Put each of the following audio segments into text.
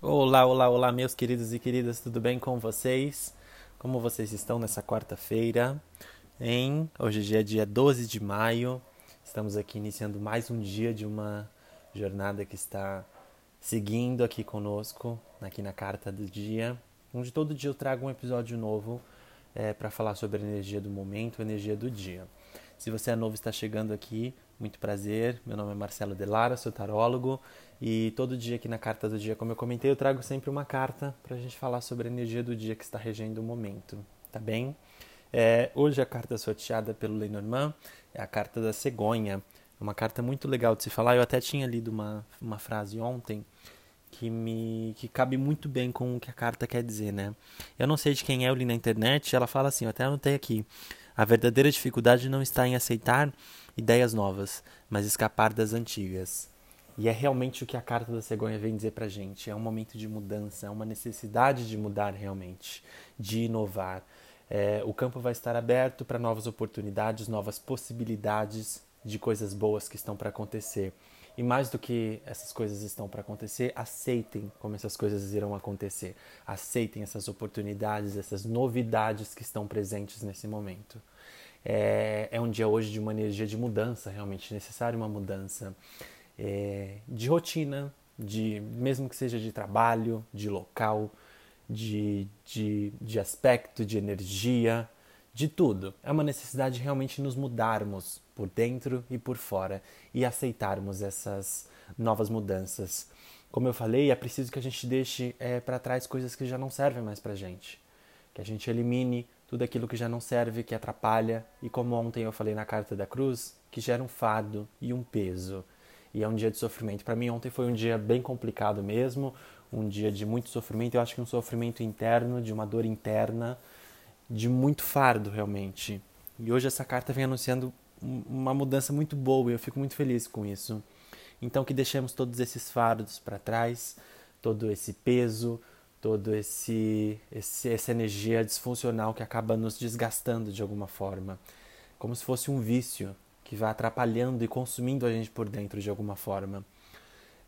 Olá, olá, olá, meus queridos e queridas, tudo bem com vocês? Como vocês estão nessa quarta-feira? Em hoje é dia 12 de maio. Estamos aqui iniciando mais um dia de uma jornada que está seguindo aqui conosco, aqui na carta do dia, onde todo dia eu trago um episódio novo é, para falar sobre a energia do momento, a energia do dia. Se você é novo e está chegando aqui, muito prazer. Meu nome é Marcelo Delara, sou tarólogo e todo dia aqui na carta do dia, como eu comentei, eu trago sempre uma carta para a gente falar sobre a energia do dia que está regendo o momento, tá bem? É, hoje a carta sorteada pelo Lenormand é a carta da cegonha. É uma carta muito legal de se falar. Eu até tinha lido uma, uma frase ontem que me que cabe muito bem com o que a carta quer dizer, né? Eu não sei de quem é, eu li na internet, ela fala assim, eu até anotei aqui. A verdadeira dificuldade não está em aceitar ideias novas, mas escapar das antigas. E é realmente o que a carta da cegonha vem dizer pra gente. É um momento de mudança, é uma necessidade de mudar realmente, de inovar. É, o campo vai estar aberto para novas oportunidades, novas possibilidades de coisas boas que estão para acontecer. E mais do que essas coisas estão para acontecer, aceitem como essas coisas irão acontecer. Aceitem essas oportunidades, essas novidades que estão presentes nesse momento. É, é um dia hoje de uma energia de mudança, realmente necessária uma mudança é, de rotina, de mesmo que seja de trabalho, de local, de, de, de aspecto, de energia, de tudo. É uma necessidade de realmente nos mudarmos por dentro e por fora e aceitarmos essas novas mudanças. Como eu falei, é preciso que a gente deixe é, para trás coisas que já não servem mais para gente, que a gente elimine tudo aquilo que já não serve, que atrapalha, e como ontem eu falei na carta da cruz, que gera um fardo e um peso. E é um dia de sofrimento. Para mim, ontem foi um dia bem complicado mesmo, um dia de muito sofrimento. Eu acho que um sofrimento interno, de uma dor interna, de muito fardo realmente. E hoje essa carta vem anunciando uma mudança muito boa e eu fico muito feliz com isso. Então, que deixemos todos esses fardos para trás, todo esse peso, todo esse, esse essa energia disfuncional que acaba nos desgastando de alguma forma, como se fosse um vício que vai atrapalhando e consumindo a gente por dentro de alguma forma.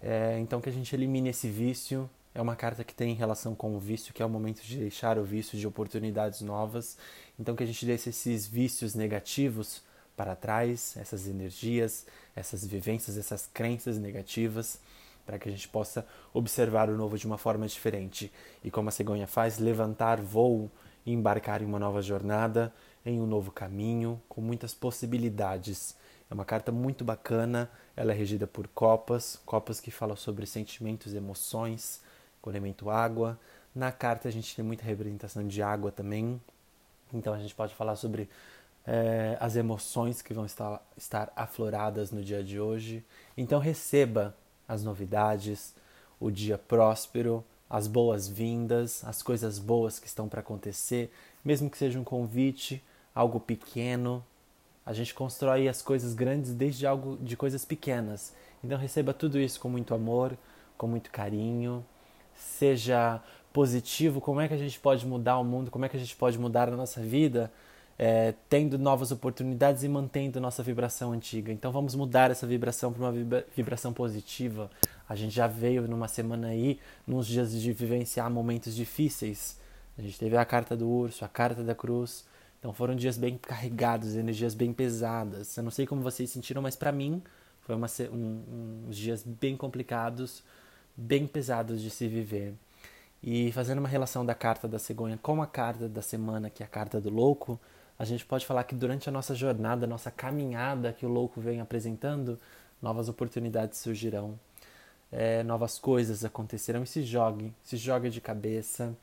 É, então que a gente elimine esse vício é uma carta que tem relação com o vício, que é o momento de deixar o vício de oportunidades novas. Então que a gente deixe esses vícios negativos para trás, essas energias, essas vivências, essas crenças negativas para que a gente possa observar o novo de uma forma diferente. E como a cegonha faz, levantar voo e embarcar em uma nova jornada, em um novo caminho, com muitas possibilidades. É uma carta muito bacana, ela é regida por copas, copas que falam sobre sentimentos, emoções, com elemento água. Na carta a gente tem muita representação de água também, então a gente pode falar sobre é, as emoções que vão estar, estar afloradas no dia de hoje. Então receba as novidades, o dia próspero, as boas-vindas, as coisas boas que estão para acontecer, mesmo que seja um convite, algo pequeno. A gente constrói as coisas grandes desde algo de coisas pequenas. Então receba tudo isso com muito amor, com muito carinho. Seja positivo, como é que a gente pode mudar o mundo, como é que a gente pode mudar a nossa vida é, tendo novas oportunidades e mantendo nossa vibração antiga. Então vamos mudar essa vibração para uma vibração positiva. A gente já veio numa semana aí, nos dias de vivenciar momentos difíceis. A gente teve a carta do urso, a carta da cruz. Então foram dias bem carregados, energias bem pesadas. Eu não sei como vocês sentiram, mas para mim foi uma, um, uns dias bem complicados, bem pesados de se viver. E fazendo uma relação da carta da cegonha com a carta da semana, que é a carta do louco, a gente pode falar que durante a nossa jornada, a nossa caminhada que o louco vem apresentando, novas oportunidades surgirão, é, novas coisas acontecerão e se jogue, se jogue de cabeça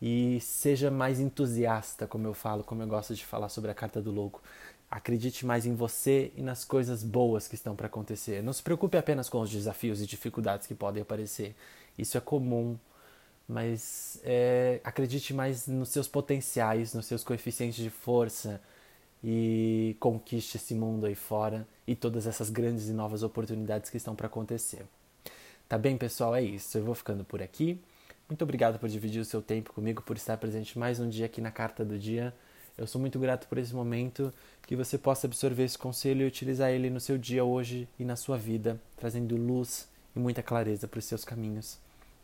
e seja mais entusiasta, como eu falo, como eu gosto de falar sobre a carta do louco. Acredite mais em você e nas coisas boas que estão para acontecer. Não se preocupe apenas com os desafios e dificuldades que podem aparecer. Isso é comum mas é, acredite mais nos seus potenciais, nos seus coeficientes de força e conquiste esse mundo aí fora e todas essas grandes e novas oportunidades que estão para acontecer. Tá bem, pessoal? É isso. Eu vou ficando por aqui. Muito obrigado por dividir o seu tempo comigo, por estar presente mais um dia aqui na Carta do Dia. Eu sou muito grato por esse momento, que você possa absorver esse conselho e utilizar ele no seu dia hoje e na sua vida, trazendo luz e muita clareza para os seus caminhos.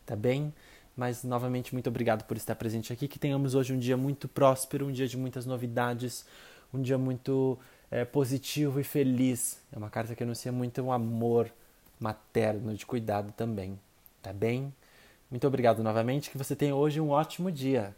tá bem? Mas novamente muito obrigado por estar presente aqui. Que tenhamos hoje um dia muito próspero, um dia de muitas novidades, um dia muito é, positivo e feliz. É uma carta que anuncia muito um amor materno, de cuidado também, tá bem? Muito obrigado novamente. Que você tenha hoje um ótimo dia.